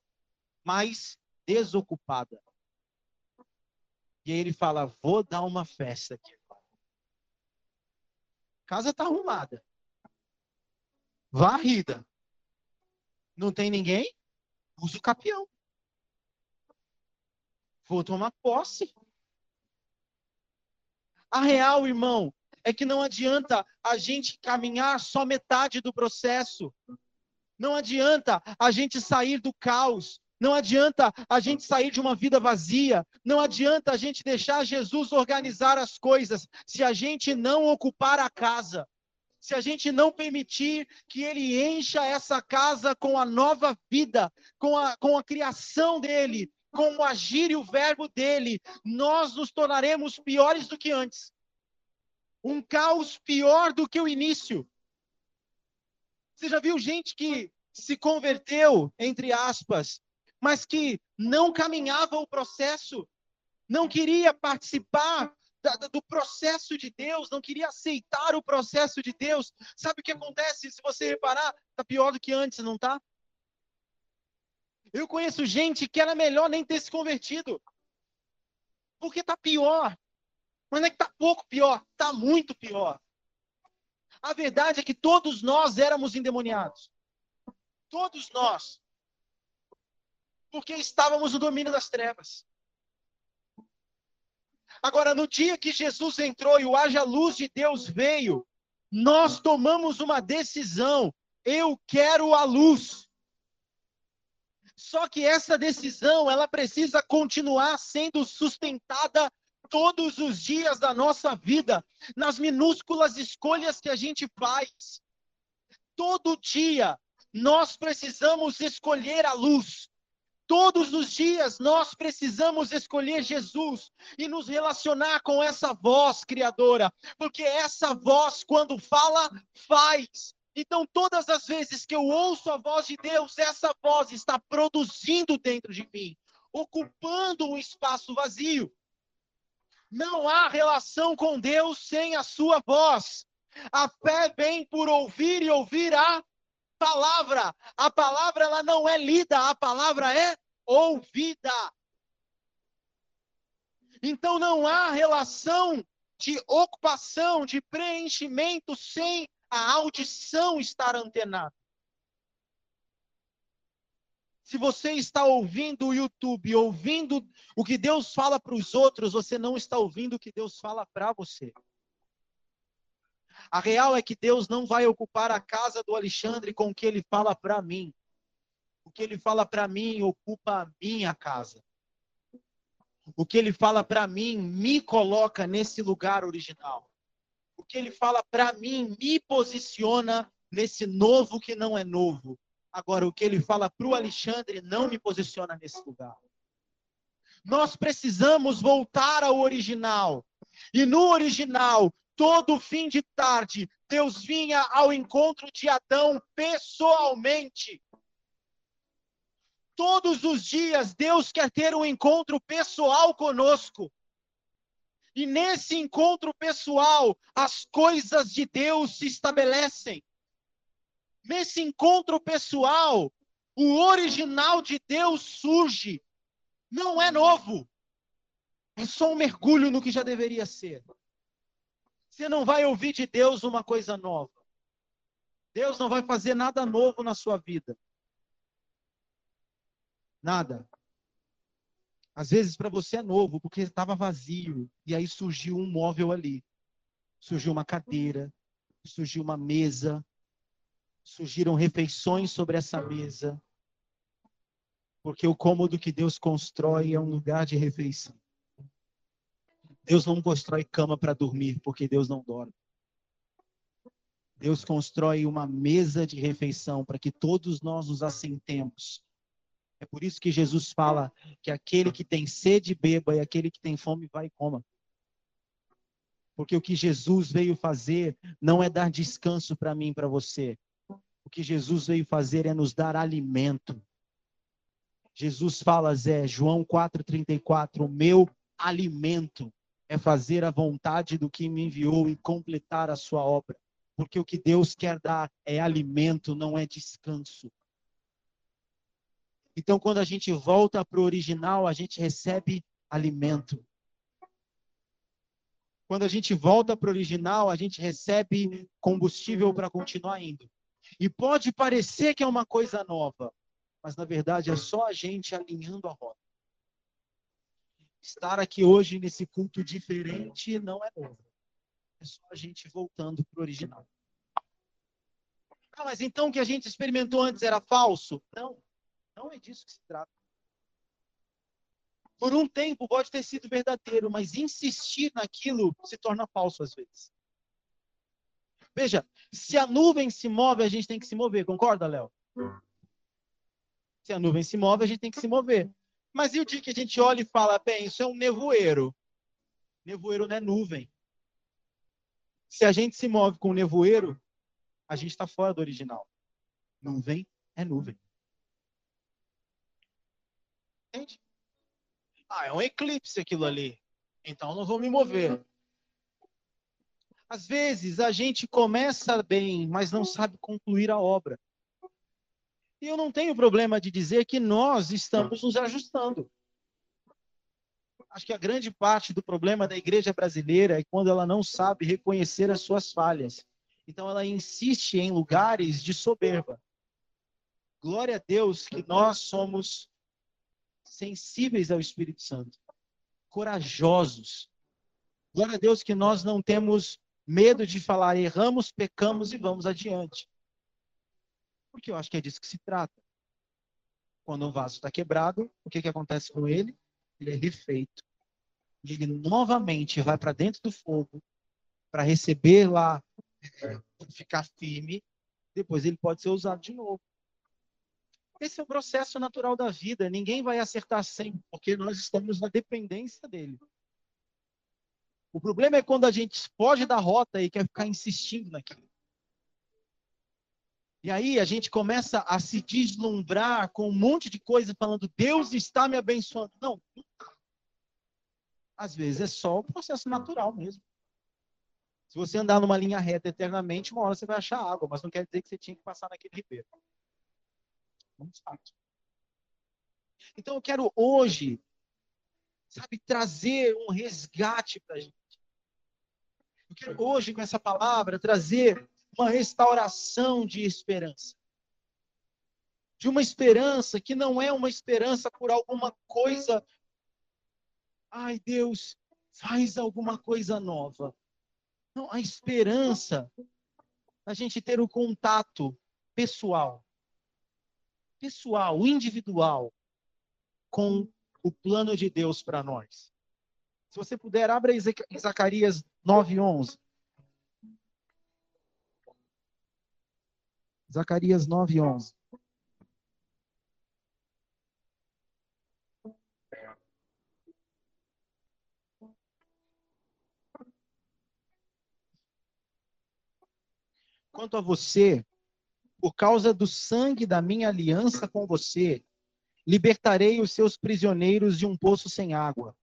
mas desocupada. E aí ele fala: Vou dar uma festa aqui casa está arrumada. Varrida. Não tem ninguém? Usa o capião. Vou tomar posse. A real, irmão, é que não adianta a gente caminhar só metade do processo. Não adianta a gente sair do caos. Não adianta a gente sair de uma vida vazia, não adianta a gente deixar Jesus organizar as coisas se a gente não ocupar a casa, se a gente não permitir que ele encha essa casa com a nova vida, com a, com a criação dele, com o agir e o verbo dele, nós nos tornaremos piores do que antes. Um caos pior do que o início. Você já viu gente que se converteu, entre aspas, mas que não caminhava o processo, não queria participar do processo de Deus, não queria aceitar o processo de Deus. Sabe o que acontece? Se você reparar, está pior do que antes, não está? Eu conheço gente que era melhor nem ter se convertido. Porque está pior. Mas não é que está pouco pior, está muito pior. A verdade é que todos nós éramos endemoniados. Todos nós porque estávamos no domínio das trevas. Agora, no dia que Jesus entrou e o haja luz de Deus veio, nós tomamos uma decisão. Eu quero a luz. Só que essa decisão, ela precisa continuar sendo sustentada todos os dias da nossa vida, nas minúsculas escolhas que a gente faz. Todo dia nós precisamos escolher a luz. Todos os dias nós precisamos escolher Jesus e nos relacionar com essa voz criadora, porque essa voz, quando fala, faz. Então, todas as vezes que eu ouço a voz de Deus, essa voz está produzindo dentro de mim, ocupando um espaço vazio. Não há relação com Deus sem a sua voz. A fé vem por ouvir e ouvir a palavra. A palavra ela não é lida, a palavra é ouvida. Então não há relação de ocupação, de preenchimento sem a audição estar antenada. Se você está ouvindo o YouTube, ouvindo o que Deus fala para os outros, você não está ouvindo o que Deus fala para você. A real é que Deus não vai ocupar a casa do Alexandre com o que ele fala para mim. O que ele fala para mim ocupa a minha casa. O que ele fala para mim me coloca nesse lugar original. O que ele fala para mim me posiciona nesse novo que não é novo. Agora, o que ele fala para o Alexandre não me posiciona nesse lugar. Nós precisamos voltar ao original. E no original, todo fim de tarde, Deus vinha ao encontro de Adão pessoalmente. Todos os dias, Deus quer ter um encontro pessoal conosco. E nesse encontro pessoal, as coisas de Deus se estabelecem. Nesse encontro pessoal, o original de Deus surge. Não é novo. É só um mergulho no que já deveria ser. Você não vai ouvir de Deus uma coisa nova. Deus não vai fazer nada novo na sua vida. Nada. Às vezes para você é novo, porque estava vazio. E aí surgiu um móvel ali. Surgiu uma cadeira. Surgiu uma mesa. Surgiram refeições sobre essa mesa. Porque o cômodo que Deus constrói é um lugar de refeição. Deus não constrói cama para dormir, porque Deus não dorme. Deus constrói uma mesa de refeição para que todos nós nos assentemos. É por isso que Jesus fala que aquele que tem sede beba e aquele que tem fome vai e coma. Porque o que Jesus veio fazer não é dar descanso para mim para você. O que Jesus veio fazer é nos dar alimento. Jesus fala, Zé, João 4,34, o meu alimento é fazer a vontade do que me enviou e completar a sua obra. Porque o que Deus quer dar é alimento, não é descanso. Então, quando a gente volta para o original, a gente recebe alimento. Quando a gente volta para o original, a gente recebe combustível para continuar indo. E pode parecer que é uma coisa nova, mas na verdade é só a gente alinhando a roda. Estar aqui hoje nesse culto diferente não é novo. É só a gente voltando para o original. Ah, mas então o que a gente experimentou antes era falso? Não, não é disso que se trata. Por um tempo pode ter sido verdadeiro, mas insistir naquilo se torna falso às vezes. Veja, se a nuvem se move, a gente tem que se mover, concorda, Léo? Se a nuvem se move, a gente tem que se mover. Mas e o dia que a gente olha e fala, bem, isso é um nevoeiro? Nevoeiro não é nuvem. Se a gente se move com nevoeiro, a gente está fora do original. Nuvem é nuvem. Entende? Ah, é um eclipse aquilo ali. Então não vou me mover. Às vezes a gente começa bem, mas não sabe concluir a obra. E eu não tenho problema de dizer que nós estamos nos ajustando. Acho que a grande parte do problema da igreja brasileira é quando ela não sabe reconhecer as suas falhas. Então ela insiste em lugares de soberba. Glória a Deus que nós somos sensíveis ao Espírito Santo, corajosos. Glória a Deus que nós não temos medo de falar erramos, pecamos e vamos adiante porque eu acho que é disso que se trata. quando um vaso está quebrado, o que, que acontece com ele? Ele é refeito. Ele novamente vai para dentro do fogo para receber lá, ficar firme. Depois ele pode ser usado de novo. Esse é o processo natural da vida. Ninguém vai acertar sempre, porque nós estamos na dependência dele. O problema é quando a gente foge da rota e quer ficar insistindo naquilo. E aí a gente começa a se deslumbrar com um monte de coisa falando, Deus está me abençoando. Não. Às vezes é só o processo natural mesmo. Se você andar numa linha reta eternamente, uma hora você vai achar água, mas não quer dizer que você tinha que passar naquele ribeiro. Vamos fato. Então eu quero hoje, sabe, trazer um resgate para a gente. Eu quero hoje, com essa palavra, trazer uma restauração de esperança. De uma esperança que não é uma esperança por alguma coisa. Ai, Deus, faz alguma coisa nova. Não, a esperança a gente ter o contato pessoal, pessoal, individual, com o plano de Deus para nós. Se você puder, abra Zacarias 9:11. Zacarias 9:11. Quanto a você, por causa do sangue da minha aliança com você, libertarei os seus prisioneiros de um poço sem água.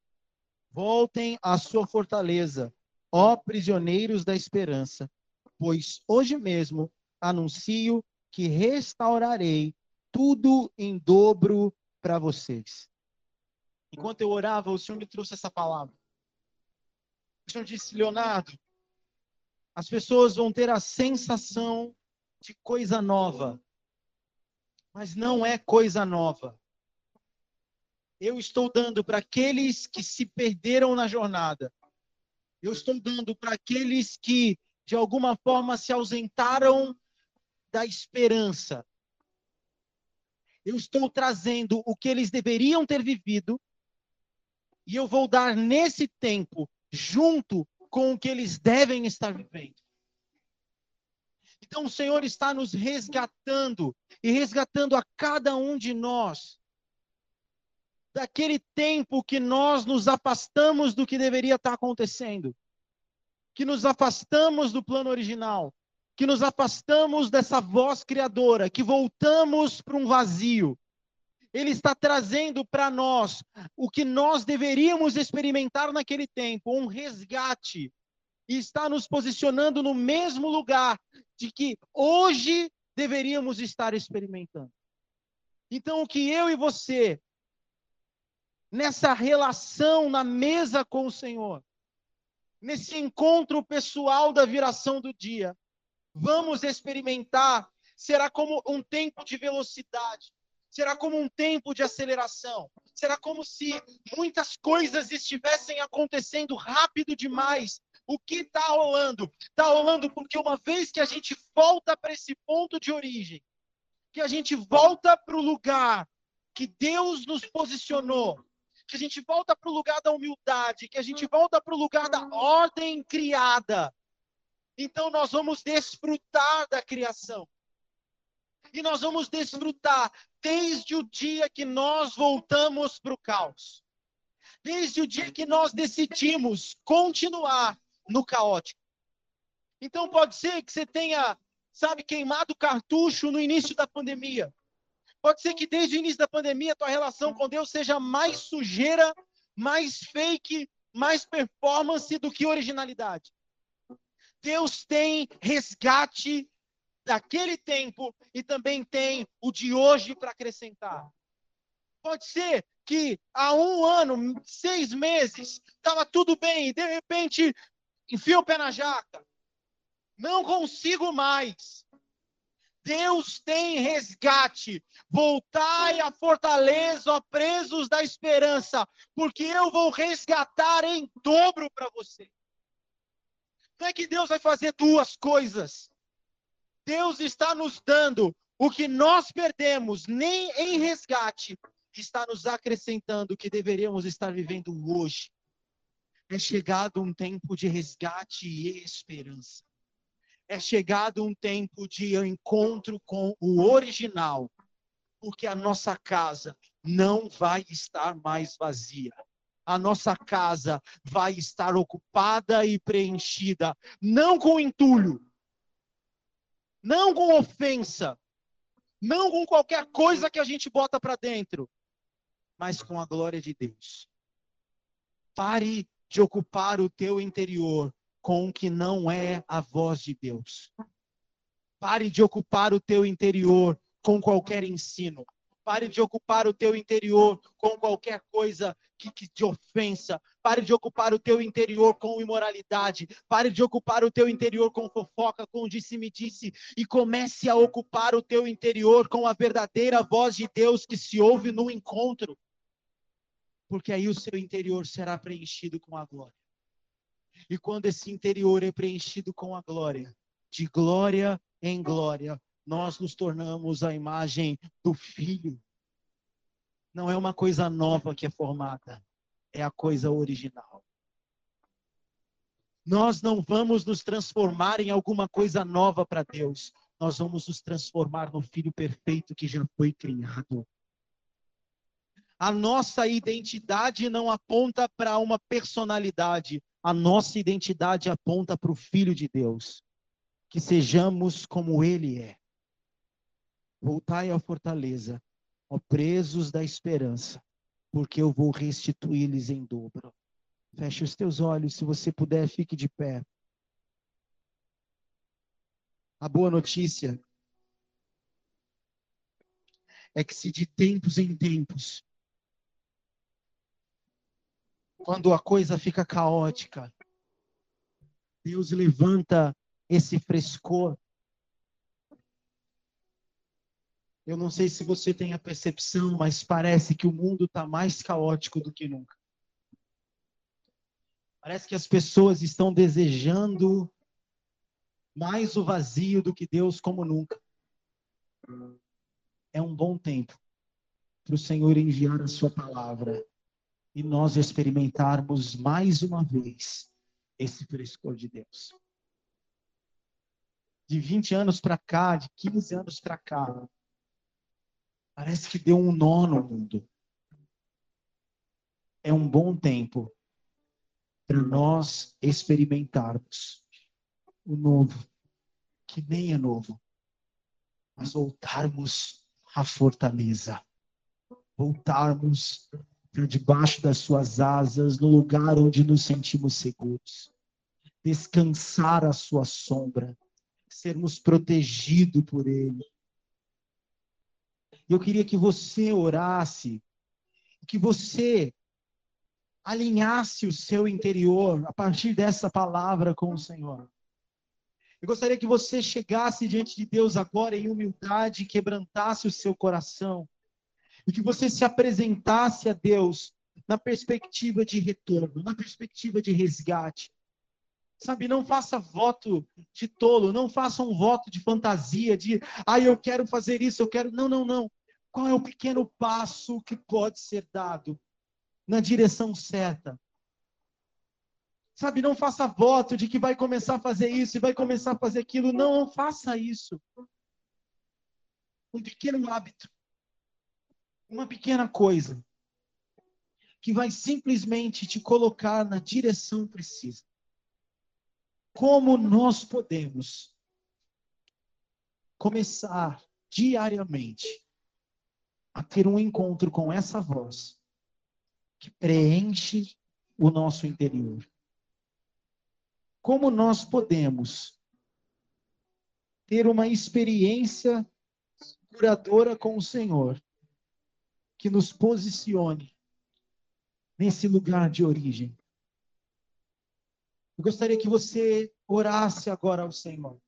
Voltem à sua fortaleza, ó prisioneiros da esperança, pois hoje mesmo anuncio que restaurarei tudo em dobro para vocês. Enquanto eu orava, o Senhor me trouxe essa palavra. O Senhor disse, Leonardo, as pessoas vão ter a sensação de coisa nova, mas não é coisa nova. Eu estou dando para aqueles que se perderam na jornada. Eu estou dando para aqueles que, de alguma forma, se ausentaram da esperança. Eu estou trazendo o que eles deveriam ter vivido e eu vou dar nesse tempo, junto com o que eles devem estar vivendo. Então o Senhor está nos resgatando e resgatando a cada um de nós daquele tempo que nós nos afastamos do que deveria estar acontecendo, que nos afastamos do plano original, que nos afastamos dessa voz criadora, que voltamos para um vazio. Ele está trazendo para nós o que nós deveríamos experimentar naquele tempo, um resgate. E está nos posicionando no mesmo lugar de que hoje deveríamos estar experimentando. Então, o que eu e você, nessa relação na mesa com o Senhor, nesse encontro pessoal da viração do dia, vamos experimentar será como um tempo de velocidade será como um tempo de aceleração. Será como se muitas coisas estivessem acontecendo rápido demais. O que está rolando? Está rolando porque uma vez que a gente volta para esse ponto de origem, que a gente volta para o lugar que Deus nos posicionou, que a gente volta para o lugar da humildade, que a gente volta para o lugar da ordem criada. Então nós vamos desfrutar da criação. E nós vamos desfrutar desde o dia que nós voltamos para o caos. Desde o dia que nós decidimos continuar no caótico. Então pode ser que você tenha, sabe, queimado cartucho no início da pandemia. Pode ser que desde o início da pandemia a tua relação com Deus seja mais sujeira, mais fake, mais performance do que originalidade. Deus tem resgate daquele tempo e também tem o de hoje para acrescentar. Pode ser que há um ano, seis meses, estava tudo bem e de repente enfia o pé na jaca. Não consigo mais. Deus tem resgate. Voltai à fortaleza, ó presos da esperança, porque eu vou resgatar em dobro para você. Não é que Deus vai fazer duas coisas. Deus está nos dando O que nós perdemos, nem em resgate, está nos acrescentando o que deveríamos estar vivendo hoje. É chegado um tempo de resgate e esperança. É chegado um tempo de encontro com o original, porque a nossa casa não vai estar mais vazia. A nossa casa vai estar ocupada e preenchida, não com entulho, não com ofensa, não com qualquer coisa que a gente bota para dentro, mas com a glória de Deus. Pare de ocupar o teu interior com o que não é a voz de Deus. Pare de ocupar o teu interior com qualquer ensino. Pare de ocupar o teu interior com qualquer coisa que, que te ofensa. Pare de ocupar o teu interior com imoralidade. Pare de ocupar o teu interior com fofoca, com disse-me-disse. -disse, e comece a ocupar o teu interior com a verdadeira voz de Deus que se ouve no encontro. Porque aí o seu interior será preenchido com a glória. E quando esse interior é preenchido com a glória, de glória em glória, nós nos tornamos a imagem do Filho. Não é uma coisa nova que é formada, é a coisa original. Nós não vamos nos transformar em alguma coisa nova para Deus. Nós vamos nos transformar no Filho perfeito que já foi criado. A nossa identidade não aponta para uma personalidade, a nossa identidade aponta para o Filho de Deus. Que sejamos como Ele é. Voltai à fortaleza, ó presos da esperança, porque eu vou restituir-lhes em dobro. Feche os teus olhos, se você puder, fique de pé. A boa notícia é que se de tempos em tempos, quando a coisa fica caótica, Deus levanta esse frescor Eu não sei se você tem a percepção, mas parece que o mundo está mais caótico do que nunca. Parece que as pessoas estão desejando mais o vazio do que Deus como nunca. É um bom tempo para o Senhor enviar a sua palavra e nós experimentarmos mais uma vez esse frescor de Deus. De 20 anos para cá, de 15 anos para cá, Parece que deu um nó no mundo. É um bom tempo para nós experimentarmos o novo, que nem é novo, mas voltarmos à fortaleza, voltarmos para debaixo das suas asas, no lugar onde nos sentimos seguros, descansar à sua sombra, sermos protegidos por Ele, eu queria que você orasse, que você alinhasse o seu interior a partir dessa palavra com o Senhor. Eu gostaria que você chegasse diante de Deus agora em humildade, quebrantasse o seu coração e que você se apresentasse a Deus na perspectiva de retorno, na perspectiva de resgate. Sabe, não faça voto de tolo, não faça um voto de fantasia, de, ah, eu quero fazer isso, eu quero. Não, não, não. Qual é o pequeno passo que pode ser dado na direção certa? Sabe, não faça voto de que vai começar a fazer isso e vai começar a fazer aquilo. Não, não faça isso. Um pequeno hábito, uma pequena coisa, que vai simplesmente te colocar na direção precisa. Como nós podemos começar diariamente a ter um encontro com essa voz que preenche o nosso interior. Como nós podemos ter uma experiência curadora com o Senhor que nos posicione nesse lugar de origem? Eu gostaria que você orasse agora ao Senhor.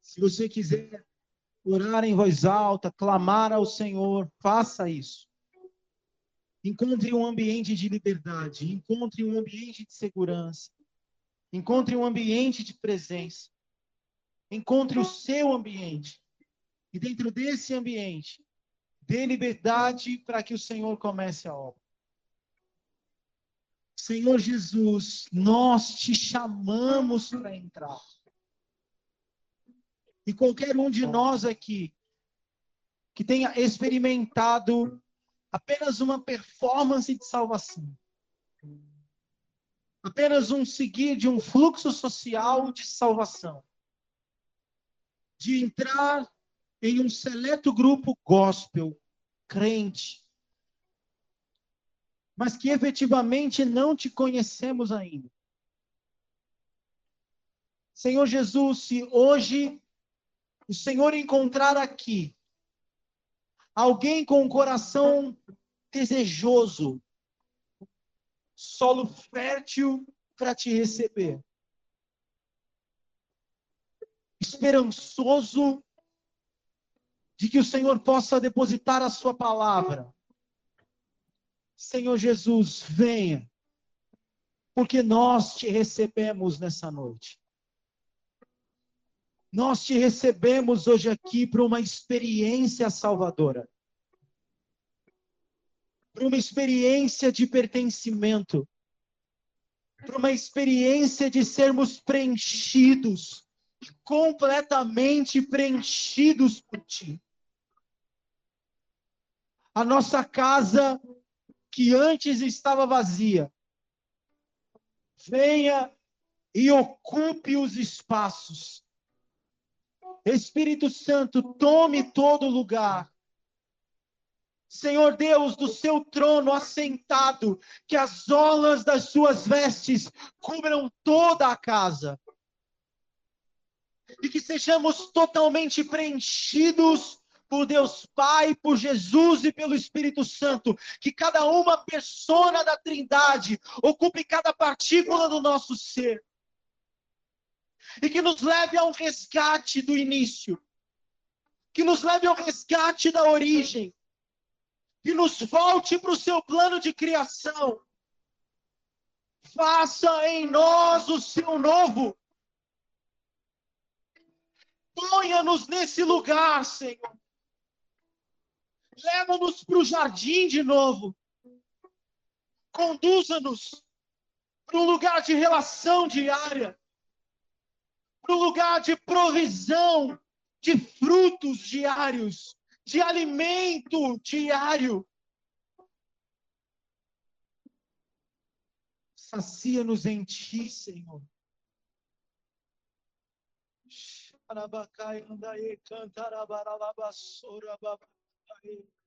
Se você quiser orar em voz alta, clamar ao Senhor, faça isso. Encontre um ambiente de liberdade, encontre um ambiente de segurança, encontre um ambiente de presença. encontre o seu ambiente. E dentro desse ambiente, dê liberdade para que o Senhor comece a obra. Senhor Jesus, nós te chamamos para entrar. E qualquer um de nós aqui que tenha experimentado apenas uma performance de salvação, apenas um seguir de um fluxo social de salvação, de entrar em um seleto grupo gospel, crente, mas que efetivamente não te conhecemos ainda. Senhor Jesus, se hoje o Senhor encontrar aqui alguém com um coração desejoso, solo fértil para te receber, esperançoso de que o Senhor possa depositar a sua palavra Senhor Jesus, venha, porque nós te recebemos nessa noite. Nós te recebemos hoje aqui para uma experiência salvadora, para uma experiência de pertencimento, para uma experiência de sermos preenchidos, completamente preenchidos por Ti. A nossa casa que antes estava vazia, venha e ocupe os espaços. Espírito Santo, tome todo lugar. Senhor Deus, do seu trono assentado, que as olas das suas vestes cubram toda a casa. E que sejamos totalmente preenchidos por Deus Pai, por Jesus e pelo Espírito Santo, que cada uma persona da Trindade ocupe cada partícula do nosso ser. E que nos leve ao resgate do início. Que nos leve ao resgate da origem. Que nos volte para o seu plano de criação. Faça em nós o seu novo. Ponha-nos nesse lugar, Senhor Leva-nos para o jardim de novo. Conduza-nos para um lugar de relação diária, para um lugar de provisão de frutos diários, de alimento diário. Sacia-nos em ti, Senhor. Arabacai, andaê, cantarabarabassora, babá. the